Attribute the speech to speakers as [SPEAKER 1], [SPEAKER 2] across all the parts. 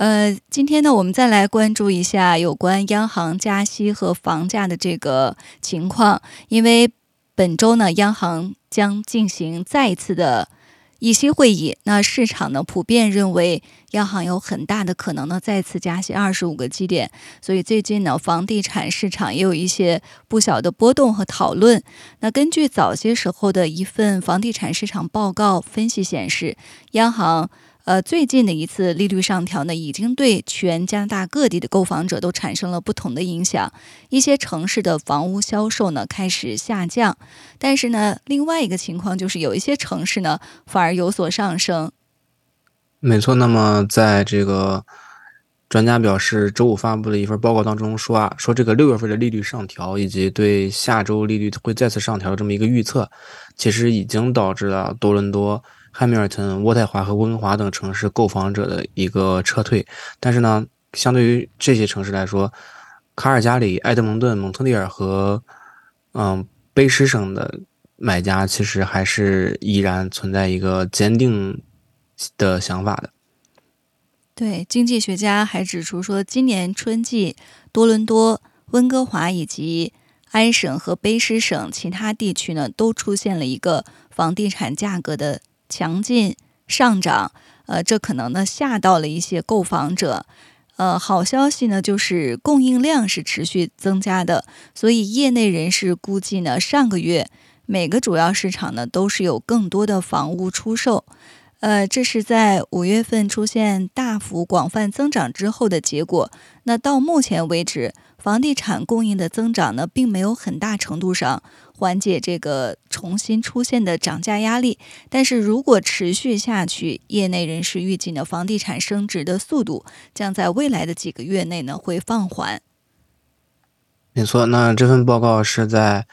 [SPEAKER 1] 呃，今天呢，我们再来关注一下有关央行加息和房价的这个情况，因为本周呢，央行将进行再一次的议息会议。那市场呢，普遍认为央行有很大的可能呢再次加息二十五个基点，所以最近呢，房地产市场也有一些不小的波动和讨论。那根据早些时候的一份房地产市场报告分析显示，央行。呃，最近的一次利率上调呢，已经对全加拿大各地的购房者都产生了不同的影响。一些城市的房屋销售呢开始下降，但是呢，另外一个情况就是有一些城市呢反而有所上升。
[SPEAKER 2] 没错，那么在这个专家表示周五发布的一份报告当中说啊，说这个六月份的利率上调以及对下周利率会再次上调的这么一个预测，其实已经导致了多伦多。汉密尔顿、渥太华和温哥华等城市购房者的一个撤退，但是呢，相对于这些城市来说，卡尔加里、埃德蒙顿、蒙特利尔和嗯卑诗省的买家其实还是依然存在一个坚定的想法的。
[SPEAKER 1] 对，经济学家还指出说，今年春季多伦多、温哥华以及安省和卑诗省其他地区呢，都出现了一个房地产价格的。强劲上涨，呃，这可能呢吓到了一些购房者。呃，好消息呢就是供应量是持续增加的，所以业内人士估计呢，上个月每个主要市场呢都是有更多的房屋出售。呃，这是在五月份出现大幅广泛增长之后的结果。那到目前为止，房地产供应的增长呢，并没有很大程度上缓解这个重新出现的涨价压力。但是如果持续下去，业内人士预计呢，房地产升值的速度将在未来的几个月内呢会放缓。
[SPEAKER 2] 没错，那这份报告是在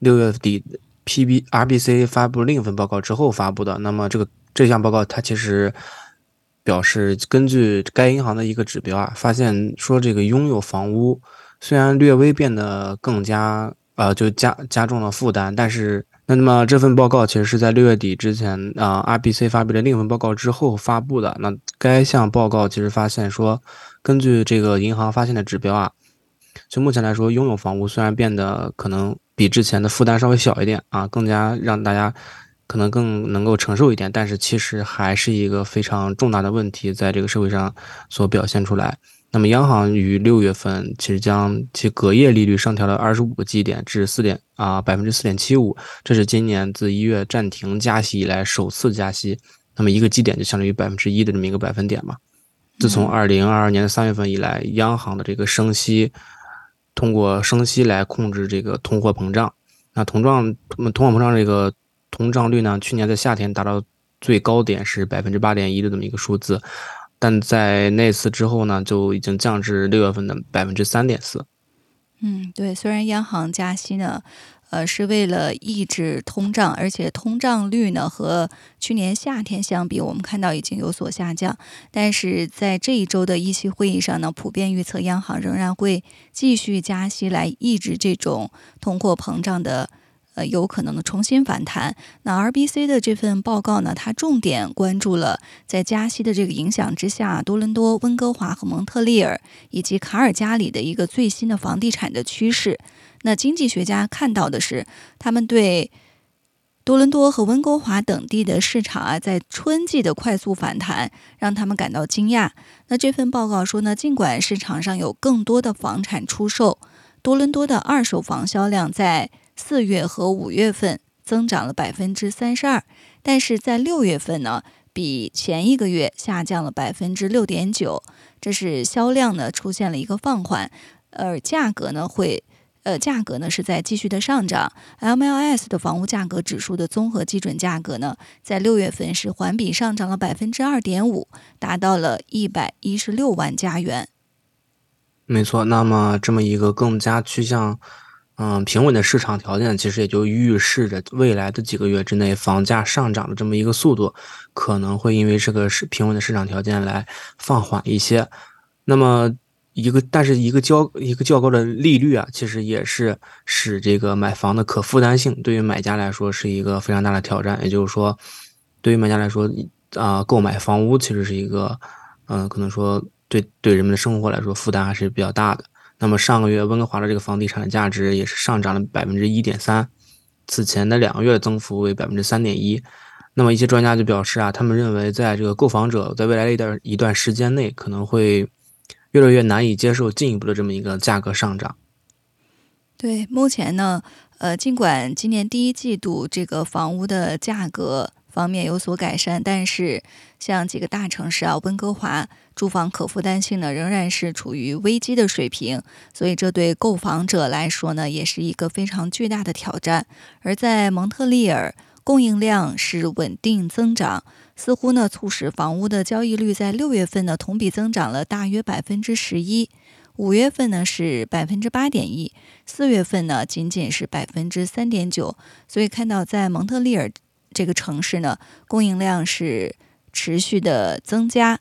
[SPEAKER 2] 六月底 P B R B C 发布另一份报告之后发布的。那么这个。这项报告它其实表示，根据该银行的一个指标啊，发现说这个拥有房屋虽然略微变得更加呃，就加加重了负担，但是那么这份报告其实是在六月底之前啊，RBC 发布的另一份报告之后发布的。那该项报告其实发现说，根据这个银行发现的指标啊，就目前来说，拥有房屋虽然变得可能比之前的负担稍微小一点啊，更加让大家。可能更能够承受一点，但是其实还是一个非常重大的问题，在这个社会上所表现出来。那么，央行于六月份其实将其隔夜利率上调了二十五个基点至四点啊百分之四点七五，这是今年自一月暂停加息以来首次加息。那么一个基点就相当于百分之一的这么一个百分点嘛。自从二零二二年的三月份以来，央行的这个升息，通过升息来控制这个通货膨胀。那通胀，通货膨胀这个。通胀率呢？去年在夏天达到最高点是百分之八点一的这么一个数字，但在那次之后呢，就已经降至六月份的百分之三点四。
[SPEAKER 1] 嗯，对，虽然央行加息呢，呃，是为了抑制通胀，而且通胀率呢和去年夏天相比，我们看到已经有所下降，但是在这一周的议息会议上呢，普遍预测央行仍然会继续加息来抑制这种通货膨胀的。呃，有可能的重新反弹。那 RBC 的这份报告呢，它重点关注了在加息的这个影响之下，多伦多、温哥华和蒙特利尔以及卡尔加里的一个最新的房地产的趋势。那经济学家看到的是，他们对多伦多和温哥华等地的市场啊，在春季的快速反弹，让他们感到惊讶。那这份报告说呢，尽管市场上有更多的房产出售，多伦多的二手房销量在四月和五月份增长了百分之三十二，但是在六月份呢，比前一个月下降了百分之六点九。这是销量呢出现了一个放缓，而价格呢会，呃，价格呢是在继续的上涨。MLS 的房屋价格指数的综合基准价格呢，在六月份是环比上涨了百分之二点五，达到了一百一十六万加元。
[SPEAKER 2] 没错，那么这么一个更加趋向。嗯，平稳的市场条件，其实也就预示着未来的几个月之内，房价上涨的这么一个速度，可能会因为这个是平稳的市场条件来放缓一些。那么，一个但是一个较一个较高的利率啊，其实也是使这个买房的可负担性对于买家来说是一个非常大的挑战。也就是说，对于买家来说，啊，购买房屋其实是一个，嗯，可能说对对人们的生活来说负担还是比较大的。那么上个月温哥华的这个房地产的价值也是上涨了百分之一点三，此前的两个月增幅为百分之三点一。那么一些专家就表示啊，他们认为在这个购房者在未来的一段一段时间内可能会越来越难以接受进一步的这么一个价格上涨。
[SPEAKER 1] 对，目前呢，呃，尽管今年第一季度这个房屋的价格。方面有所改善，但是像几个大城市啊，温哥华住房可负担性呢仍然是处于危机的水平，所以这对购房者来说呢也是一个非常巨大的挑战。而在蒙特利尔，供应量是稳定增长，似乎呢促使房屋的交易率在六月份呢同比增长了大约百分之十一，五月份呢是百分之八点一，四月份呢仅仅是百分之三点九，所以看到在蒙特利尔。这个城市呢，供应量是持续的增加，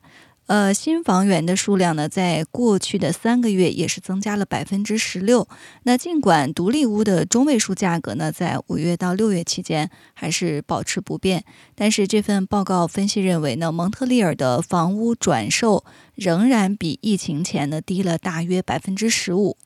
[SPEAKER 1] 呃，新房源的数量呢，在过去的三个月也是增加了百分之十六。那尽管独立屋的中位数价格呢，在五月到六月期间还是保持不变，但是这份报告分析认为呢，蒙特利尔的房屋转售仍然比疫情前呢低了大约百分之十五。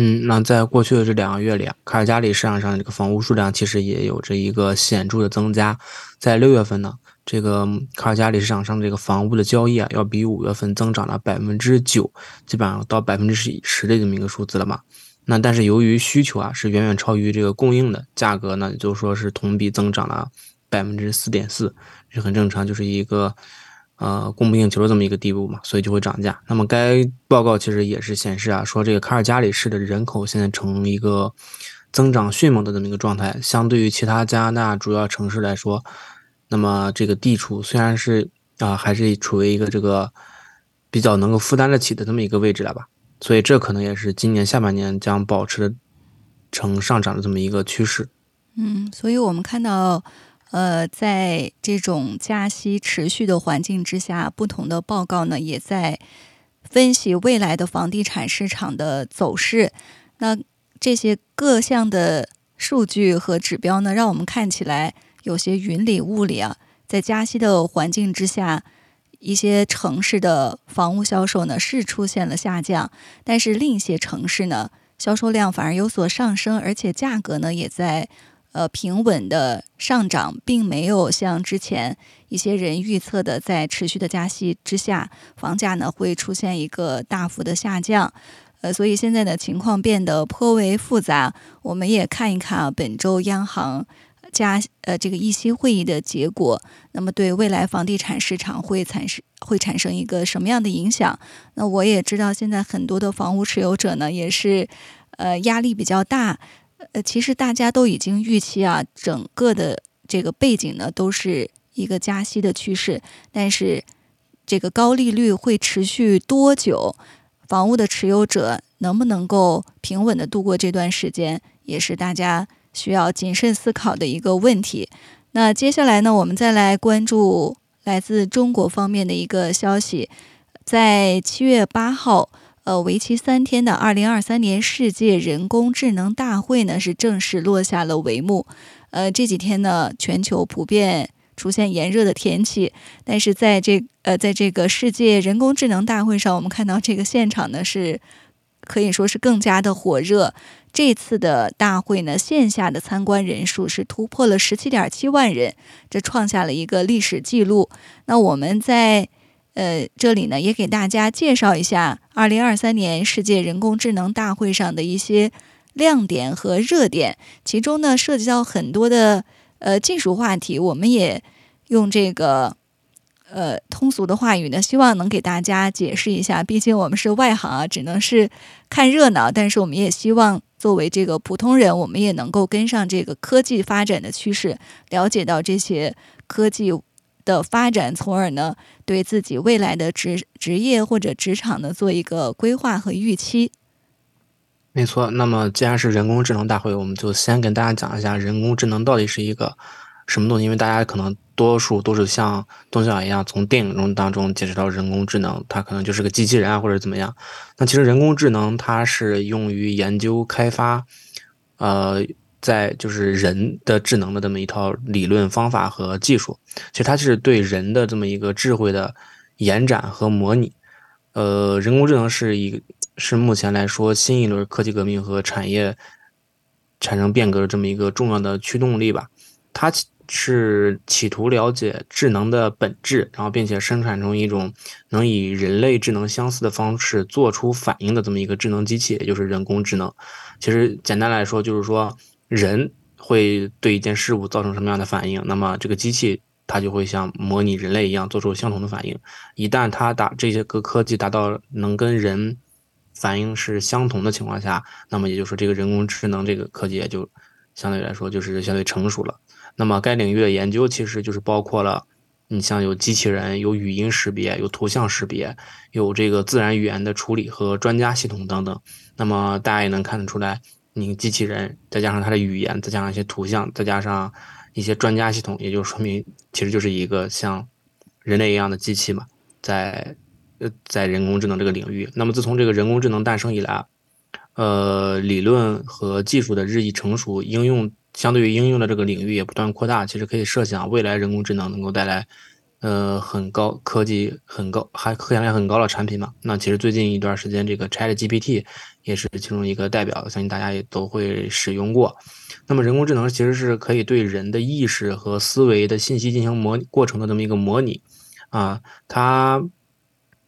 [SPEAKER 2] 嗯，那在过去的这两个月里啊，卡尔加里市场上这个房屋数量其实也有着一个显著的增加。在六月份呢，这个卡尔加里市场上这个房屋的交易啊，要比五月份增长了百分之九，基本上到百分之十十的这么一个数字了嘛。那但是由于需求啊是远远超于这个供应的，价格呢就说是同比增长了百分之四点四，是很正常，就是一个。呃，供不应求的这么一个地步嘛，所以就会涨价。那么该报告其实也是显示啊，说这个卡尔加里市的人口现在呈一个增长迅猛的这么一个状态，相对于其他加拿大主要城市来说，那么这个地处虽然是啊，还是处于一个这个比较能够负担得起的这么一个位置了吧。所以这可能也是今年下半年将保持呈上涨的这么一个趋势。
[SPEAKER 1] 嗯，所以我们看到。呃，在这种加息持续的环境之下，不同的报告呢也在分析未来的房地产市场的走势。那这些各项的数据和指标呢，让我们看起来有些云里雾里啊。在加息的环境之下，一些城市的房屋销售呢是出现了下降，但是另一些城市呢销售量反而有所上升，而且价格呢也在。呃，平稳的上涨，并没有像之前一些人预测的，在持续的加息之下，房价呢会出现一个大幅的下降。呃，所以现在的情况变得颇为复杂。我们也看一看啊，本周央行加呃这个议息会议的结果，那么对未来房地产市场会产生会产生一个什么样的影响？那我也知道，现在很多的房屋持有者呢，也是呃压力比较大。呃，其实大家都已经预期啊，整个的这个背景呢，都是一个加息的趋势。但是，这个高利率会持续多久？房屋的持有者能不能够平稳的度过这段时间，也是大家需要谨慎思考的一个问题。那接下来呢，我们再来关注来自中国方面的一个消息，在七月八号。呃，为期三天的二零二三年世界人工智能大会呢，是正式落下了帷幕。呃，这几天呢，全球普遍出现炎热的天气，但是在这呃，在这个世界人工智能大会上，我们看到这个现场呢是可以说是更加的火热。这次的大会呢，线下的参观人数是突破了十七点七万人，这创下了一个历史记录。那我们在。呃，这里呢也给大家介绍一下二零二三年世界人工智能大会上的一些亮点和热点，其中呢涉及到很多的呃技术话题，我们也用这个呃通俗的话语呢，希望能给大家解释一下。毕竟我们是外行啊，只能是看热闹，但是我们也希望作为这个普通人，我们也能够跟上这个科技发展的趋势，了解到这些科技。的发展，从而呢，对自己未来的职职业或者职场呢，做一个规划和预期。
[SPEAKER 2] 没错。那么既然是人工智能大会，我们就先跟大家讲一下人工智能到底是一个什么东西，因为大家可能多数都是像东晓一样从电影中当中接触到人工智能，它可能就是个机器人啊或者怎么样。那其实人工智能它是用于研究开发，呃。在就是人的智能的这么一套理论方法和技术，其实它是对人的这么一个智慧的延展和模拟。呃，人工智能是一是目前来说新一轮科技革命和产业产生变革的这么一个重要的驱动力吧。它是企图了解智能的本质，然后并且生产出一种能以人类智能相似的方式做出反应的这么一个智能机器，也就是人工智能。其实简单来说就是说。人会对一件事物造成什么样的反应？那么这个机器它就会像模拟人类一样做出相同的反应。一旦它达这些个科技达到能跟人反应是相同的情况下，那么也就是说这个人工智能这个科技也就相对来说就是相对成熟了。那么该领域的研究其实就是包括了你像有机器人、有语音识别、有图像识别、有这个自然语言的处理和专家系统等等。那么大家也能看得出来。你机器人再加上它的语言，再加上一些图像，再加上一些专家系统，也就说明其实就是一个像人类一样的机器嘛，在呃在人工智能这个领域。那么自从这个人工智能诞生以来，呃，理论和技术的日益成熟，应用相对于应用的这个领域也不断扩大。其实可以设想，未来人工智能能够带来。呃，很高科技，很高，还科研量很高的产品嘛？那其实最近一段时间，这个 Chat GPT 也是其中一个代表，相信大家也都会使用过。那么人工智能其实是可以对人的意识和思维的信息进行模过程的这么一个模拟啊，它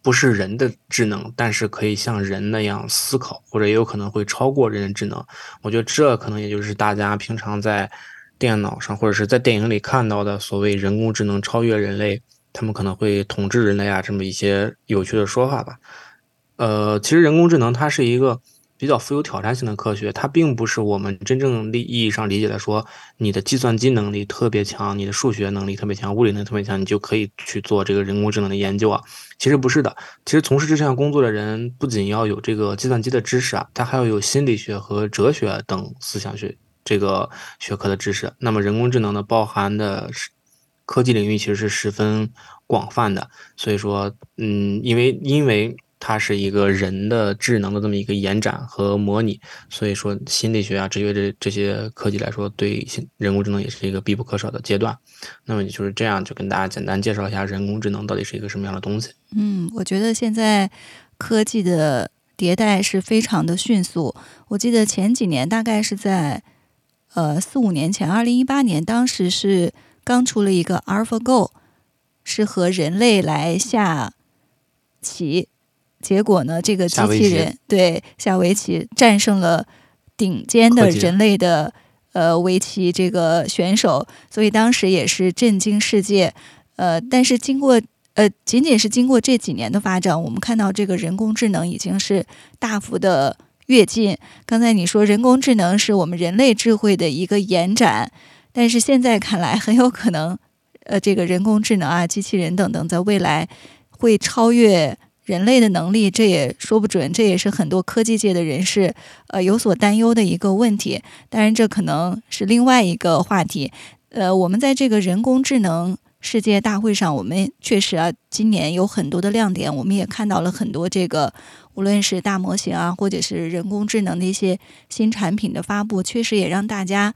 [SPEAKER 2] 不是人的智能，但是可以像人那样思考，或者也有可能会超过人的智能。我觉得这可能也就是大家平常在。电脑上或者是在电影里看到的所谓人工智能超越人类，他们可能会统治人类啊，这么一些有趣的说法吧。呃，其实人工智能它是一个比较富有挑战性的科学，它并不是我们真正意义上理解的说你的计算机能力特别强，你的数学能力特别强，物理能力特别强，你就可以去做这个人工智能的研究啊。其实不是的，其实从事这项工作的人不仅要有这个计算机的知识啊，他还要有心理学和哲学等思想学。这个学科的知识，那么人工智能呢，包含的是科技领域其实是十分广泛的。所以说，嗯，因为因为它是一个人的智能的这么一个延展和模拟，所以说心理学啊、哲学这这些科技来说，对人工智能也是一个必不可少的阶段。那么就是这样，就跟大家简单介绍一下人工智能到底是一个什么样的东西。
[SPEAKER 1] 嗯，我觉得现在科技的迭代是非常的迅速。我记得前几年大概是在。呃，四五年前，二零一八年，当时是刚出了一个 AlphaGo，是和人类来下棋，结果呢，这个机器人对下围棋战胜了顶尖的人类的呃围棋这个选手，所以当时也是震惊世界。呃，但是经过呃，仅仅是经过这几年的发展，我们看到这个人工智能已经是大幅的。跃进。刚才你说人工智能是我们人类智慧的一个延展，但是现在看来很有可能，呃，这个人工智能啊、机器人等等，在未来会超越人类的能力，这也说不准。这也是很多科技界的人士呃有所担忧的一个问题。当然，这可能是另外一个话题。呃，我们在这个人工智能世界大会上，我们确实啊，今年有很多的亮点，我们也看到了很多这个。无论是大模型啊，或者是人工智能的一些新产品的发布，确实也让大家，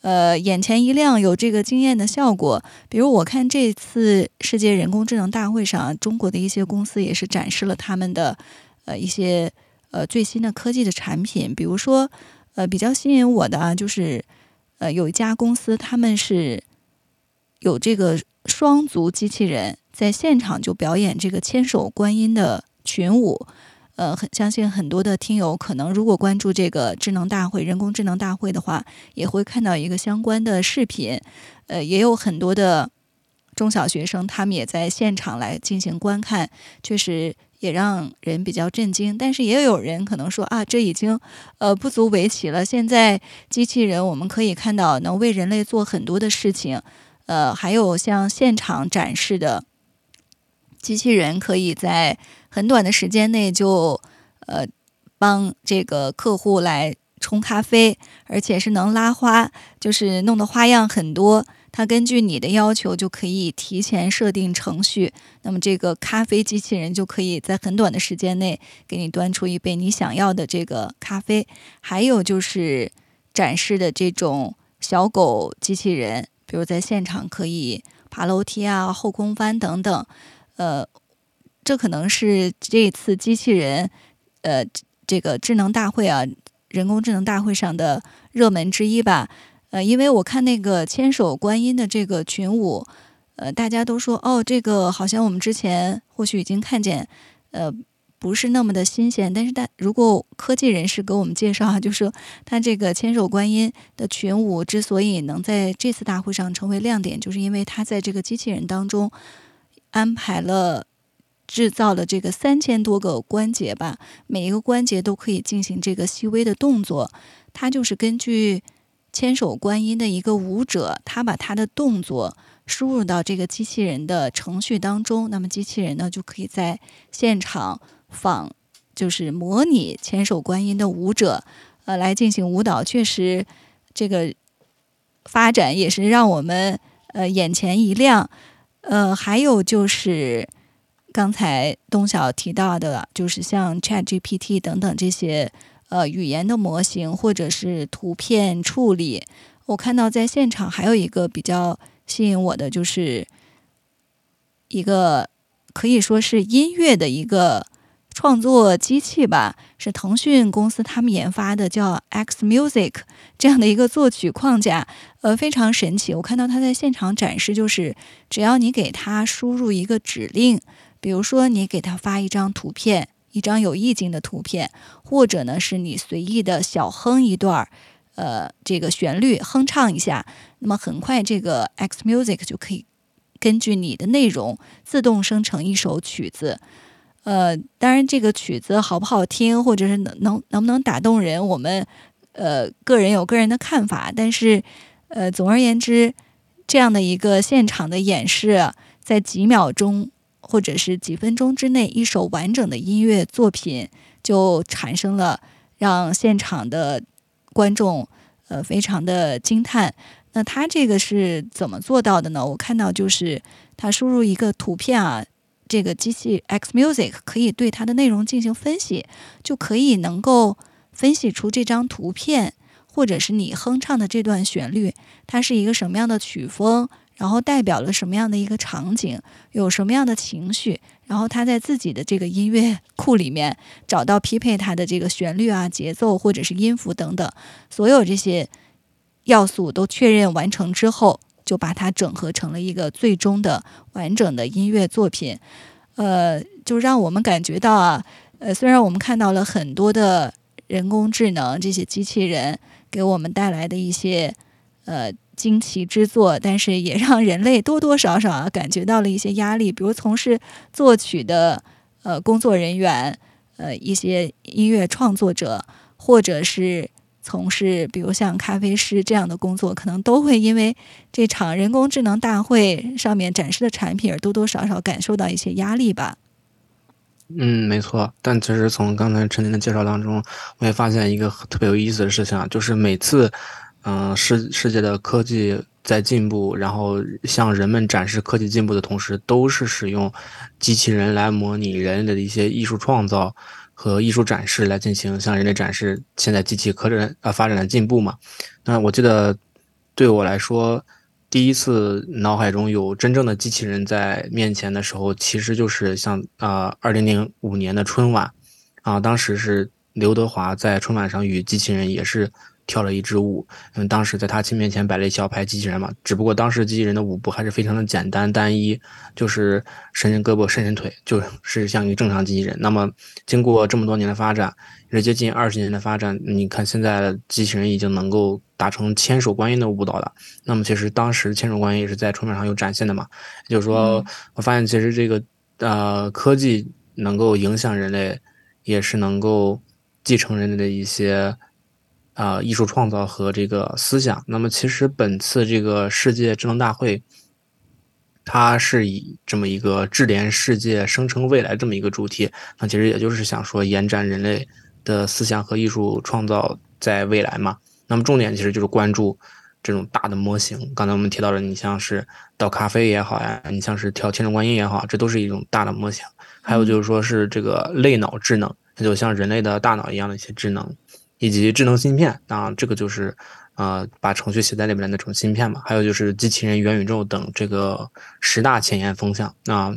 [SPEAKER 1] 呃，眼前一亮，有这个惊艳的效果。比如我看这次世界人工智能大会上，中国的一些公司也是展示了他们的，呃，一些呃最新的科技的产品。比如说，呃，比较吸引我的啊，就是，呃，有一家公司，他们是有这个双足机器人在现场就表演这个千手观音的群舞。呃，很相信很多的听友可能如果关注这个智能大会、人工智能大会的话，也会看到一个相关的视频。呃，也有很多的中小学生，他们也在现场来进行观看，确实也让人比较震惊。但是也有人可能说啊，这已经呃不足为奇了。现在机器人我们可以看到能为人类做很多的事情，呃，还有像现场展示的机器人可以在。很短的时间内就，呃，帮这个客户来冲咖啡，而且是能拉花，就是弄的花样很多。它根据你的要求就可以提前设定程序，那么这个咖啡机器人就可以在很短的时间内给你端出一杯你想要的这个咖啡。还有就是展示的这种小狗机器人，比如在现场可以爬楼梯啊、后空翻等等。呃，这可能是这一次机器人，呃，这个智能大会啊，人工智能大会上的热门之一吧。呃，因为我看那个千手观音的这个群舞，呃，大家都说哦，这个好像我们之前或许已经看见，呃，不是那么的新鲜。但是，但如果科技人士给我们介绍啊，就说他这个千手观音的群舞之所以能在这次大会上成为亮点，就是因为他在这个机器人当中安排了制造了这个三千多个关节吧，每一个关节都可以进行这个细微的动作，它就是根据。千手观音的一个舞者，他把他的动作输入到这个机器人的程序当中，那么机器人呢就可以在现场仿，就是模拟千手观音的舞者，呃，来进行舞蹈。确实，这个发展也是让我们呃眼前一亮。呃，还有就是刚才东晓提到的，就是像 Chat GPT 等等这些。呃，语言的模型或者是图片处理，我看到在现场还有一个比较吸引我的，就是一个可以说是音乐的一个创作机器吧，是腾讯公司他们研发的，叫 X Music 这样的一个作曲框架，呃，非常神奇。我看到他在现场展示，就是只要你给他输入一个指令，比如说你给他发一张图片。一张有意境的图片，或者呢是你随意的小哼一段儿，呃，这个旋律哼唱一下，那么很快这个 X Music 就可以根据你的内容自动生成一首曲子。呃，当然这个曲子好不好听，或者是能能能不能打动人，我们呃个人有个人的看法。但是呃，总而言之，这样的一个现场的演示，在几秒钟。或者是几分钟之内，一首完整的音乐作品就产生了，让现场的观众呃非常的惊叹。那他这个是怎么做到的呢？我看到就是他输入一个图片啊，这个机器 X Music 可以对它的内容进行分析，就可以能够分析出这张图片或者是你哼唱的这段旋律，它是一个什么样的曲风。然后代表了什么样的一个场景，有什么样的情绪，然后他在自己的这个音乐库里面找到匹配他的这个旋律啊、节奏或者是音符等等，所有这些要素都确认完成之后，就把它整合成了一个最终的完整的音乐作品。呃，就让我们感觉到啊，呃，虽然我们看到了很多的人工智能这些机器人给我们带来的一些呃。惊奇之作，但是也让人类多多少少啊感觉到了一些压力，比如从事作曲的呃工作人员，呃一些音乐创作者，或者是从事比如像咖啡师这样的工作，可能都会因为这场人工智能大会上面展示的产品而多多少少感受到一些压力吧。
[SPEAKER 2] 嗯，没错。但其实从刚才陈林的介绍当中，我也发现一个特别有意思的事情啊，就是每次。嗯，世世界的科技在进步，然后向人们展示科技进步的同时，都是使用机器人来模拟人类的一些艺术创造和艺术展示，来进行向人类展示现在机器科技呃发展的进步嘛。那我记得对我来说，第一次脑海中有真正的机器人在面前的时候，其实就是像啊，二零零五年的春晚啊，当时是刘德华在春晚上与机器人也是。跳了一支舞，嗯，当时在他亲面前摆了一小排机器人嘛，只不过当时机器人的舞步还是非常的简单单一，就是伸伸胳膊伸伸腿，就是像一个正常机器人。那么经过这么多年的发展，也是接近二十年的发展，你看现在机器人已经能够达成千手观音的舞蹈了。那么其实当时千手观音也是在春晚上有展现的嘛，就是说我发现其实这个呃科技能够影响人类，也是能够继承人类的一些。啊，艺术创造和这个思想。那么，其实本次这个世界智能大会，它是以这么一个智联世界、生成未来这么一个主题。那其实也就是想说，延展人类的思想和艺术创造在未来嘛。那么重点其实就是关注这种大的模型。刚才我们提到了，你像是倒咖啡也好呀，你像是调千手观音也好，这都是一种大的模型。还有就是说是这个类脑智能，它就像人类的大脑一样的一些智能，以及智能芯片啊，这个就是呃把程序写在里面的那种芯片嘛。还有就是机器人、元宇宙等这个十大前沿风向啊。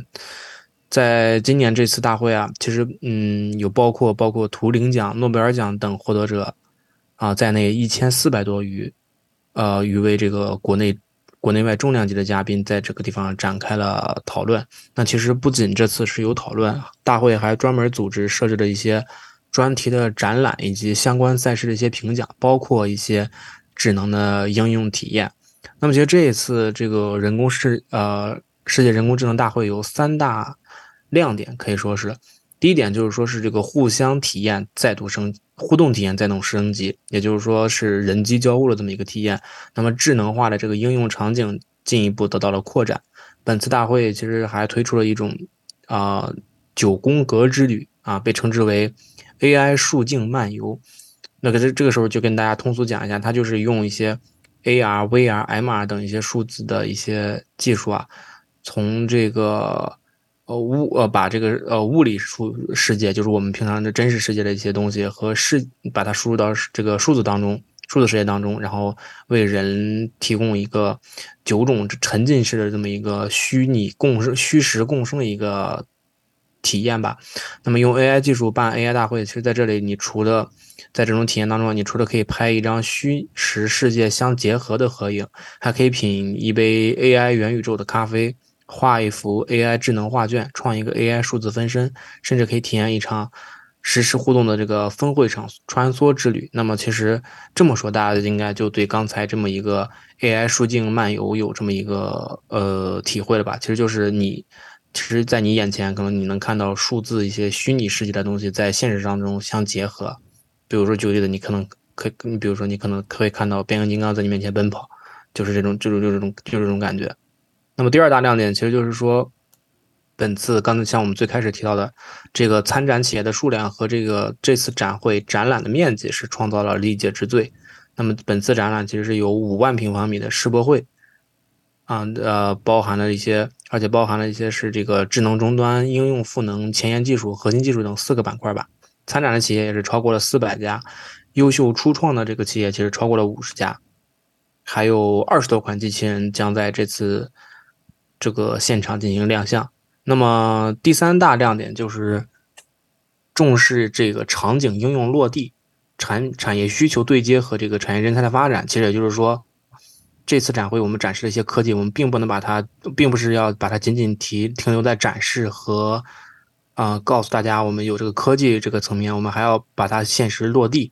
[SPEAKER 2] 在今年这次大会啊，其实嗯有包括包括图灵奖、诺贝尔奖等获得者啊在内一千四百多余呃余位这个国内国内外重量级的嘉宾在这个地方展开了讨论。那其实不仅这次是有讨论，大会还专门组织设置了一些专题的展览以及相关赛事的一些评奖，包括一些智能的应用体验。那么其实这一次这个人工世呃世界人工智能大会有三大。亮点可以说是，第一点就是说是这个互相体验再度升互动体验再度升级，也就是说是人机交互的这么一个体验。那么智能化的这个应用场景进一步得到了扩展。本次大会其实还推出了一种啊九宫格之旅啊，被称之为 AI 数镜漫游。那可是这个时候就跟大家通俗讲一下，它就是用一些 AR、VR、MR 等一些数字的一些技术啊，从这个。呃物呃把这个呃物理数世界，就是我们平常的真实世界的一些东西和世，把它输入到这个数字当中，数字世界当中，然后为人提供一个九种沉浸式的这么一个虚拟共生、虚实共生的一个体验吧。那么用 AI 技术办 AI 大会，其实在这里，你除了在这种体验当中，你除了可以拍一张虚实世界相结合的合影，还可以品一杯 AI 元宇宙的咖啡。画一幅 AI 智能画卷，创一个 AI 数字分身，甚至可以体验一场实时互动的这个分会场穿梭之旅。那么，其实这么说，大家应该就对刚才这么一个 AI 数境漫游有这么一个呃体会了吧？其实就是你，其实，在你眼前，可能你能看到数字一些虚拟世界的东西在现实当中相结合。比如说举例子，你可能可以，你比如说你可能可以看到变形金刚在你面前奔跑，就是这种，就是就这种，就是这种感觉。那么第二大亮点，其实就是说，本次刚才像我们最开始提到的，这个参展企业的数量和这个这次展会展览的面积是创造了历届之最。那么本次展览其实是有五万平方米的世博会，啊呃，包含了一些，而且包含了一些是这个智能终端、应用赋能、前沿技术、核心技术等四个板块吧。参展的企业也是超过了四百家，优秀初创的这个企业其实超过了五十家，还有二十多款机器人将在这次。这个现场进行亮相。那么第三大亮点就是重视这个场景应用落地、产产业需求对接和这个产业人才的发展。其实也就是说，这次展会我们展示的一些科技，我们并不能把它，并不是要把它仅仅提停留在展示和啊告诉大家我们有这个科技这个层面，我们还要把它现实落地。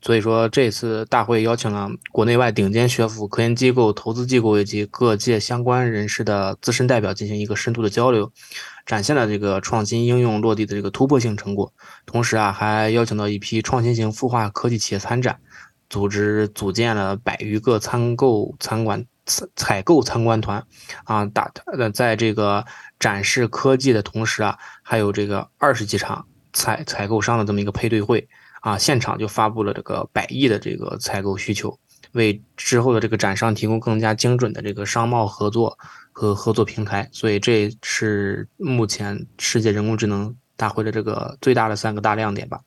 [SPEAKER 2] 所以说，这次大会邀请了国内外顶尖学府、科研机构、投资机构以及各界相关人士的资深代表进行一个深度的交流，展现了这个创新应用落地的这个突破性成果。同时啊，还邀请到一批创新型孵化科技企业参展，组织组建了百余个参购参观采采购参观团，啊，打呃，在这个展示科技的同时啊，还有这个二十几场采采购商的这么一个配对会。啊，现场就发布了这个百亿的这个采购需求，为之后的这个展商提供更加精准的这个商贸合作和合作平台。所以这是目前世界人工智能大会的这个最大的三个大亮点吧。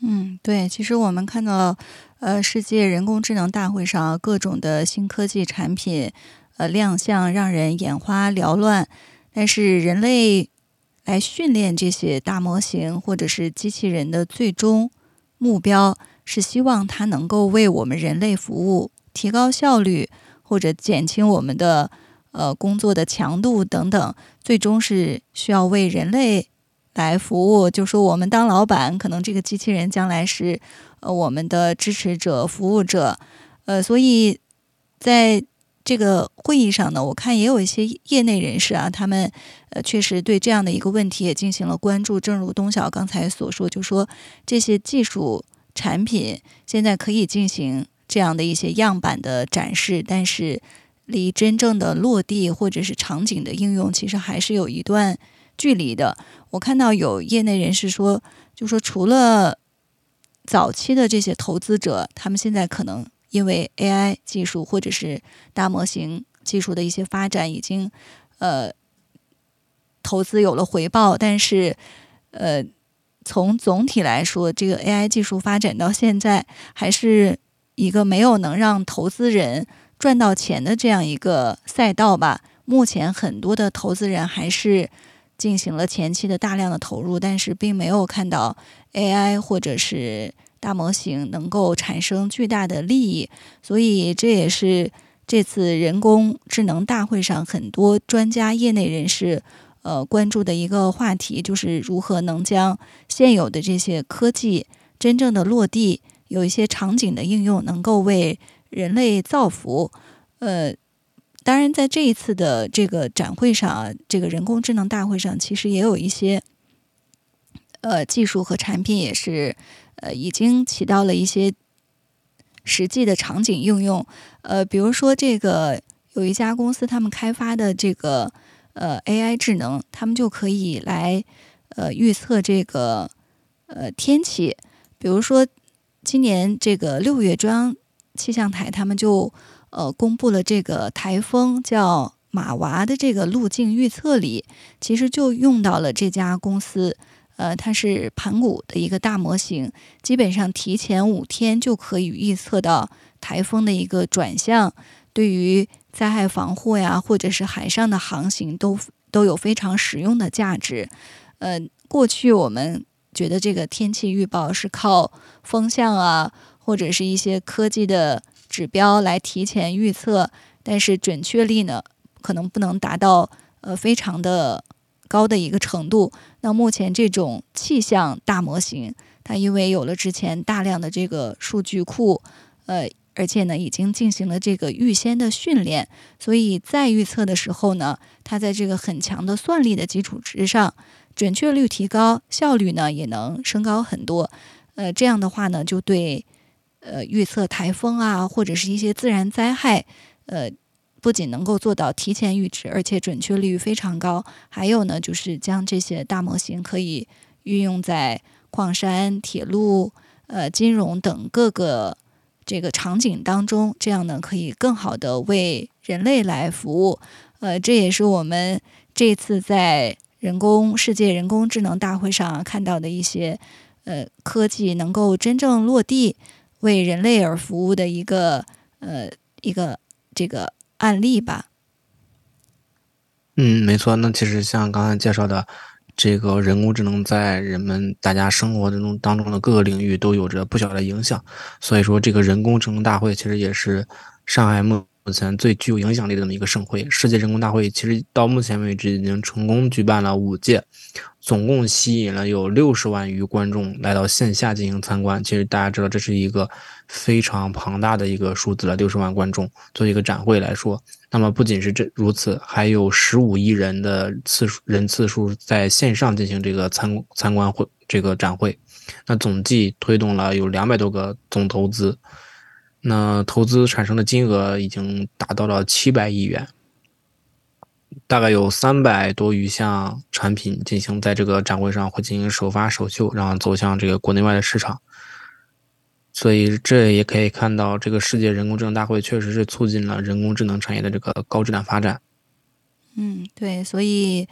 [SPEAKER 1] 嗯，对，其实我们看到，呃，世界人工智能大会上各种的新科技产品，呃，亮相让人眼花缭乱。但是人类来训练这些大模型或者是机器人的最终。目标是希望它能够为我们人类服务，提高效率或者减轻我们的呃工作的强度等等，最终是需要为人类来服务。就说我们当老板，可能这个机器人将来是呃我们的支持者、服务者。呃，所以在这个会议上呢，我看也有一些业内人士啊，他们呃确实对这样的一个问题也进行了关注。正如东晓刚才所说，就说这些技术产品现在可以进行这样的一些样板的展示，但是离真正的落地或者是场景的应用，其实还是有一段距离的。我看到有业内人士说，就说除了早期的这些投资者，他们现在可能因为 AI 技术或者是大模型技术的一些发展，已经呃投资有了回报，但是呃从总体来说，这个 AI 技术发展到现在，还是一个没有能让投资人赚到钱的这样一个赛道吧。目前很多的投资人还是。进行了前期的大量的投入，但是并没有看到 AI 或者是大模型能够产生巨大的利益，所以这也是这次人工智能大会上很多专家业内人士呃关注的一个话题，就是如何能将现有的这些科技真正的落地，有一些场景的应用能够为人类造福，呃。当然，在这一次的这个展会上啊，这个人工智能大会上，其实也有一些呃技术和产品也是呃已经起到了一些实际的场景应用。呃，比如说这个有一家公司，他们开发的这个呃 AI 智能，他们就可以来呃预测这个呃天气。比如说今年这个六月，中央气象台他们就。呃，公布了这个台风叫马娃的这个路径预测里，其实就用到了这家公司。呃，它是盘古的一个大模型，基本上提前五天就可以预测到台风的一个转向，对于灾害防护呀，或者是海上的航行都都有非常实用的价值。呃，过去我们觉得这个天气预报是靠风向啊，或者是一些科技的。指标来提前预测，但是准确率呢，可能不能达到呃非常的高的一个程度。那目前这种气象大模型，它因为有了之前大量的这个数据库，呃，而且呢已经进行了这个预先的训练，所以在预测的时候呢，它在这个很强的算力的基础之上，准确率提高，效率呢也能升高很多。呃，这样的话呢，就对。呃，预测台风啊，或者是一些自然灾害，呃，不仅能够做到提前预知，而且准确率非常高。还有呢，就是将这些大模型可以运用在矿山、铁路、呃，金融等各个这个场景当中，这样呢，可以更好的为人类来服务。呃，这也是我们这次在人工世界人工智能大会上看到的一些呃科技能够真正落地。为人类而服务的一个呃一个这个案例吧。
[SPEAKER 2] 嗯，没错。那其实像刚才介绍的，这个人工智能在人们大家生活当中当中的各个领域都有着不小的影响。所以说，这个人工智能大会其实也是上海梦目前最具有影响力的这么一个盛会。世界人工大会其实到目前为止已经成功举办了五届。总共吸引了有六十万余观众来到线下进行参观。其实大家知道，这是一个非常庞大的一个数字了。六十万观众做一个展会来说，那么不仅是这如此，还有十五亿人的次数人次数在线上进行这个参参观会这个展会。那总计推动了有两百多个总投资，那投资产生的金额已经达到了七百亿元。大概有三百多余项产品进行在这个展会上会进行首发首秀，然后走向这个国内外的市场。所以这也可以看到，这个世界人工智能大会确实是促进了人工智能产业的这个高质量发展。
[SPEAKER 1] 嗯，对，所以。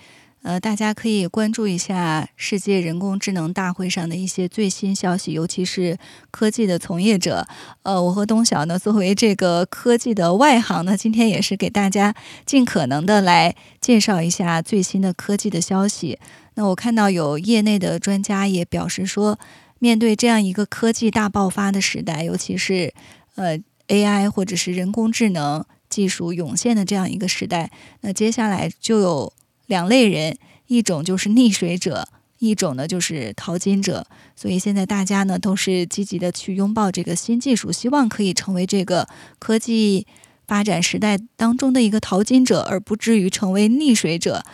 [SPEAKER 1] 呃，大家可以关注一下世界人工智能大会上的一些最新消息，尤其是科技的从业者。呃，我和东晓呢，作为这个科技的外行呢，今天也是给大家尽可能的来介绍一下最新的科技的消息。那我看到有业内的专家也表示说，面对这样一个科技大爆发的时代，尤其是呃 AI 或者是人工智能技术涌现的这样一个时代，那接下来就有。两类人，一种就是溺水者，一种呢就是淘金者。所以现在大家呢都是积极的去拥抱这个新技术，希望可以成为这个科技发展时代当中的一个淘金者，而不至于成为溺水者。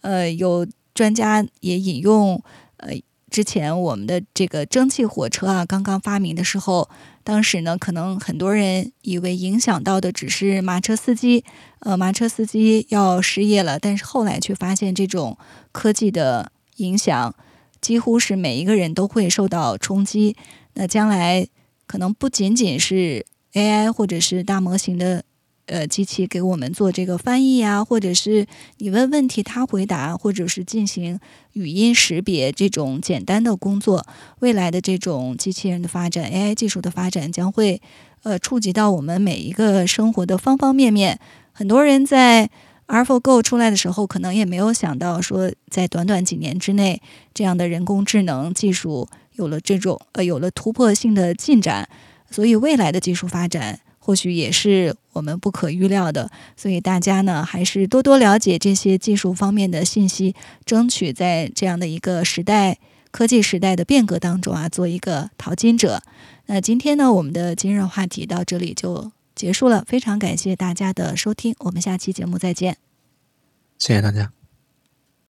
[SPEAKER 1] 呃，有专家也引用，呃，之前我们的这个蒸汽火车啊刚刚发明的时候。当时呢，可能很多人以为影响到的只是马车司机，呃，马车司机要失业了。但是后来却发现，这种科技的影响几乎是每一个人都会受到冲击。那将来可能不仅仅是 AI 或者是大模型的。呃，机器给我们做这个翻译呀，或者是你问问题他回答，或者是进行语音识别这种简单的工作。未来的这种机器人的发展，AI 技术的发展将会呃触及到我们每一个生活的方方面面。很多人在 AlphaGo 出来的时候，可能也没有想到说，在短短几年之内，这样的人工智能技术有了这种呃有了突破性的进展。所以未来的技术发展。或许也是我们不可预料的，所以大家呢还是多多了解这些技术方面的信息，争取在这样的一个时代、科技时代的变革当中啊，做一个淘金者。那今天呢，我们的今日话题到这里就结束了，非常感谢大家的收听，我们下期节目再见。
[SPEAKER 2] 谢谢大家。